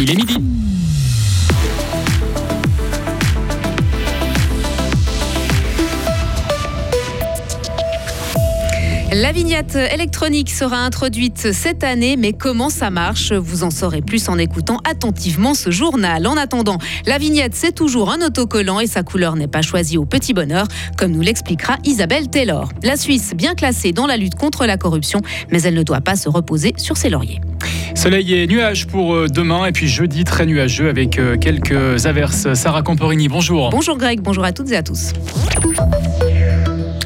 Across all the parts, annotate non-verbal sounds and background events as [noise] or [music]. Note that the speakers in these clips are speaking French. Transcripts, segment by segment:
Il est midi. La vignette électronique sera introduite cette année, mais comment ça marche Vous en saurez plus en écoutant attentivement ce journal. En attendant, la vignette, c'est toujours un autocollant et sa couleur n'est pas choisie au petit bonheur, comme nous l'expliquera Isabelle Taylor. La Suisse, bien classée dans la lutte contre la corruption, mais elle ne doit pas se reposer sur ses lauriers. Soleil et nuages pour euh, demain et puis jeudi très nuageux avec euh, quelques averses. Sarah Camporini, bonjour. Bonjour Greg, bonjour à toutes et à tous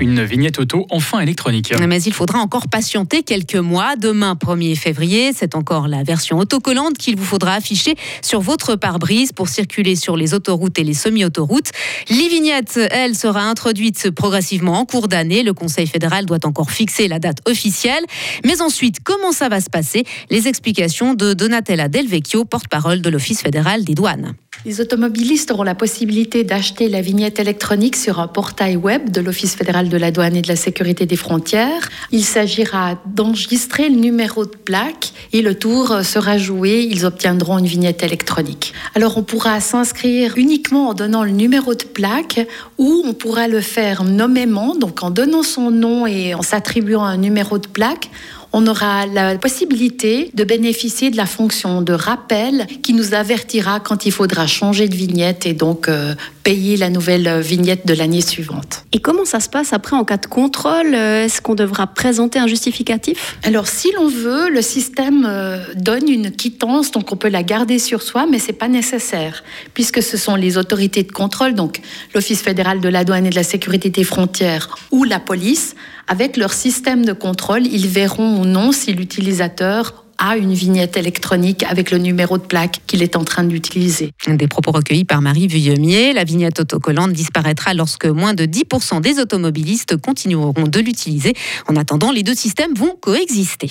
une vignette auto enfin électronique. Mais il faudra encore patienter quelques mois. Demain, 1er février, c'est encore la version autocollante qu'il vous faudra afficher sur votre pare-brise pour circuler sur les autoroutes et les semi-autoroutes. L'e-vignette, elle, sera introduite progressivement en cours d'année. Le Conseil fédéral doit encore fixer la date officielle. Mais ensuite, comment ça va se passer? Les explications de Donatella Delvecchio, porte-parole de l'Office fédéral des douanes. Les automobilistes auront la possibilité d'acheter la vignette électronique sur un portail web de l'Office fédéral de la douane et de la sécurité des frontières. Il s'agira d'enregistrer le numéro de plaque et le tour sera joué. Ils obtiendront une vignette électronique. Alors on pourra s'inscrire uniquement en donnant le numéro de plaque ou on pourra le faire nommément, donc en donnant son nom et en s'attribuant un numéro de plaque on aura la possibilité de bénéficier de la fonction de rappel qui nous avertira quand il faudra changer de vignette et donc euh, payer la nouvelle vignette de l'année suivante. Et comment ça se passe après en cas de contrôle Est-ce qu'on devra présenter un justificatif? Alors si l'on veut, le système euh, donne une quittance, donc on peut la garder sur soi, mais c'est pas nécessaire puisque ce sont les autorités de contrôle, donc l'Office fédéral de la douane et de la sécurité des frontières ou la police, avec leur système de contrôle, ils verront ou non si l'utilisateur a une vignette électronique avec le numéro de plaque qu'il est en train d'utiliser. Des propos recueillis par Marie Vuillemier. La vignette autocollante disparaîtra lorsque moins de 10% des automobilistes continueront de l'utiliser. En attendant, les deux systèmes vont coexister.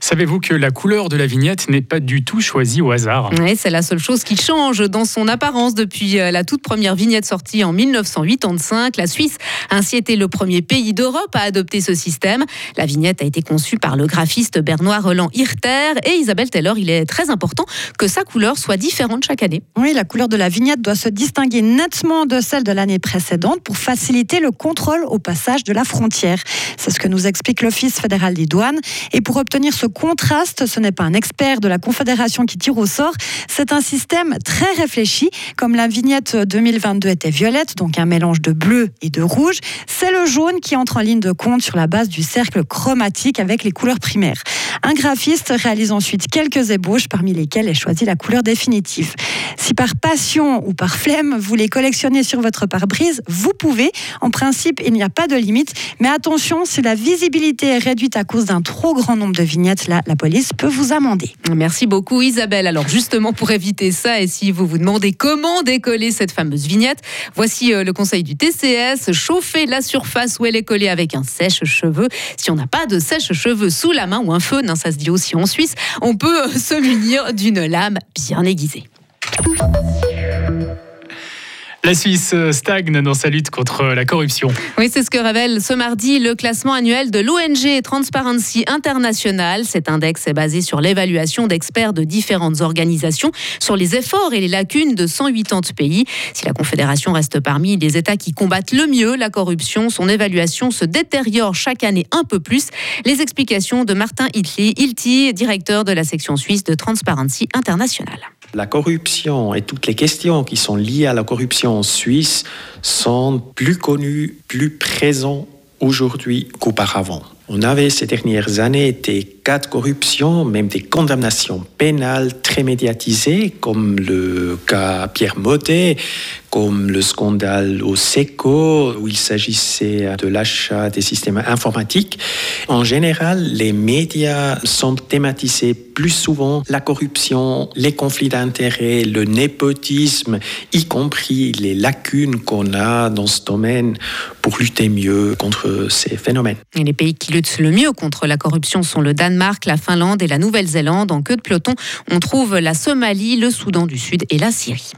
Savez-vous que la couleur de la vignette n'est pas du tout choisie au hasard? Oui, c'est la seule chose qui change dans son apparence depuis euh, la toute première vignette sortie en 1985. La Suisse a ainsi été le premier pays d'Europe à adopter ce système. La vignette a été conçue par le graphiste Bernard Roland Hirter et Isabelle Taylor, il est très important que sa couleur soit différente chaque année. Oui, la couleur de la vignette doit se distinguer nettement de celle de l'année précédente pour faciliter le contrôle au passage de la frontière. C'est ce que nous explique l'Office fédéral des douanes. Et pour obtenir ce contraste, ce n'est pas un expert de la Confédération qui tire au sort, c'est un système très réfléchi. Comme la vignette 2022 était violette, donc un mélange de bleu et de rouge, c'est le jaune qui entre en ligne de compte sur la base du cercle chromatique avec les couleurs primaires. Un graphiste réalise ensuite quelques ébauches parmi lesquelles est choisie la couleur définitive. Si par passion ou par flemme, vous les collectionnez sur votre pare-brise, vous pouvez. En principe, il n'y a pas de limite. Mais attention, si la visibilité est réduite à cause d'un trop grand nombre de vignettes, là, la police peut vous amender. Merci beaucoup Isabelle. Alors justement, pour éviter ça, et si vous vous demandez comment décoller cette fameuse vignette, voici euh, le conseil du TCS. Chauffer la surface où elle est collée avec un sèche-cheveux. Si on n'a pas de sèche-cheveux sous la main ou un feu, ça se dit aussi en On peut se munir d'une lame bien aiguisée. La Suisse euh, stagne dans sa lutte contre la corruption. Oui, c'est ce que révèle ce mardi le classement annuel de l'ONG Transparency International. Cet index est basé sur l'évaluation d'experts de différentes organisations sur les efforts et les lacunes de 180 pays. Si la Confédération reste parmi les États qui combattent le mieux la corruption, son évaluation se détériore chaque année un peu plus. Les explications de Martin Hilty, directeur de la section suisse de Transparency International. La corruption et toutes les questions qui sont liées à la corruption en Suisse sont plus connues, plus présentes aujourd'hui qu'auparavant. On avait ces dernières années des cas de corruption, même des condamnations pénales très médiatisées, comme le cas Pierre Motet, comme le scandale au SECO, où il s'agissait de l'achat des systèmes informatiques. En général, les médias sont thématisés plus souvent la corruption, les conflits d'intérêts, le népotisme, y compris les lacunes qu'on a dans ce domaine pour lutter mieux contre ces phénomènes. Et les pays qui luttent le mieux contre la corruption sont le Danemark, Danemark, la Finlande et la Nouvelle-Zélande. En queue de peloton, on trouve la Somalie, le Soudan du Sud et la Syrie.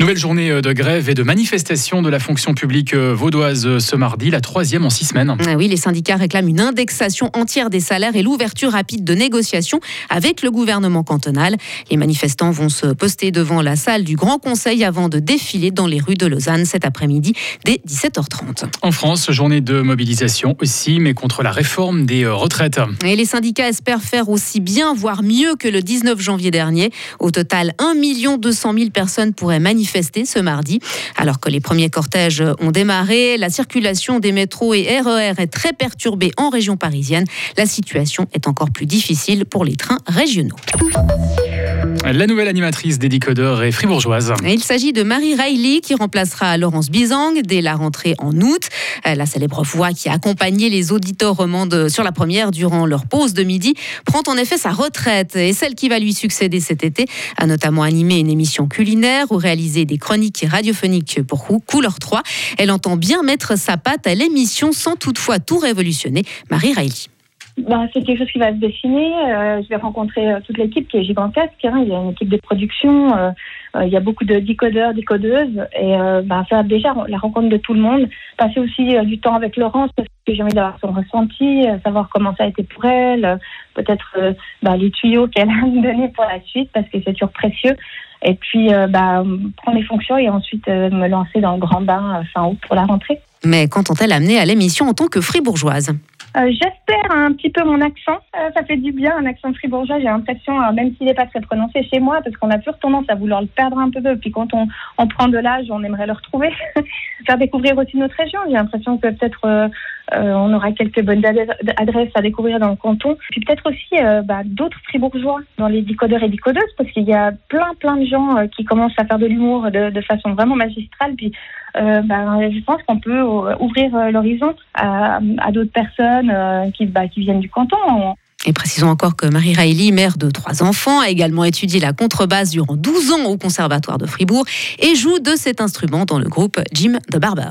Nouvelle journée de grève et de manifestation de la fonction publique vaudoise ce mardi, la troisième en six semaines. Ah oui, les syndicats réclament une indexation entière des salaires et l'ouverture rapide de négociations avec le gouvernement cantonal. Les manifestants vont se poster devant la salle du Grand Conseil avant de défiler dans les rues de Lausanne cet après-midi dès 17h30. En France, journée de mobilisation aussi, mais contre la réforme des retraites. Et les syndicats espèrent faire aussi bien, voire mieux que le 19 janvier dernier. Au total, 1 200 000 personnes pourraient manifester ce mardi. Alors que les premiers cortèges ont démarré, la circulation des métros et RER e est très perturbée en région parisienne. La situation est encore plus difficile pour les trains régionaux. La nouvelle animatrice des décodeurs est fribourgeoise. Il s'agit de Marie Riley qui remplacera Laurence Bizang dès la rentrée en août. La célèbre voix qui a accompagné les auditeurs romandes sur la première durant leur pause de midi prend en effet sa retraite et celle qui va lui succéder cet été a notamment animé une émission culinaire ou réalisé des chroniques radiophoniques pour Couleur 3. Elle entend bien mettre sa patte à l'émission sans toutefois tout révolutionner. Marie Riley. Bah, c'est quelque chose qui va se dessiner. Euh, je vais rencontrer euh, toute l'équipe qui est gigantesque. Hein. Il y a une équipe de production, euh, il y a beaucoup de décodeurs, décodeuses. Et bah, ça déjà la rencontre de tout le monde. Passer aussi du temps avec Laurence parce que j'ai envie d'avoir son ressenti, savoir comment ça a été pour elle, peut-être bah, les tuyaux [laughs] qu'elle a donné pour la suite parce que c'est toujours précieux. Et puis prendre les fonctions et ensuite me lancer dans le grand bain fin août pour la rentrée. Mais quand on elle amené à l'émission en tant que fribourgeoise? Euh, j'espère un petit peu mon accent. Euh, ça fait du bien, un accent fribourgeois. J'ai l'impression, euh, même s'il n'est pas très prononcé chez moi, parce qu'on a toujours tendance à vouloir le perdre un peu. Puis quand on, on prend de l'âge, on aimerait le retrouver. [laughs] Faire découvrir aussi notre région. J'ai l'impression que peut-être on aura quelques bonnes adresses à découvrir dans le canton. Puis peut-être aussi bah, d'autres fribourgeois dans les décodeurs et décodeuses, parce qu'il y a plein, plein de gens qui commencent à faire de l'humour de, de, façon vraiment magistrale. Puis bah, je pense qu'on peut ouvrir l'horizon à, d'autres personnes euh, qui, bah, qui viennent du canton. Et précisons encore que Marie Riley, mère de trois enfants, a également étudié la contrebasse durant 12 ans au Conservatoire de Fribourg et joue de cet instrument dans le groupe Jim the Barber.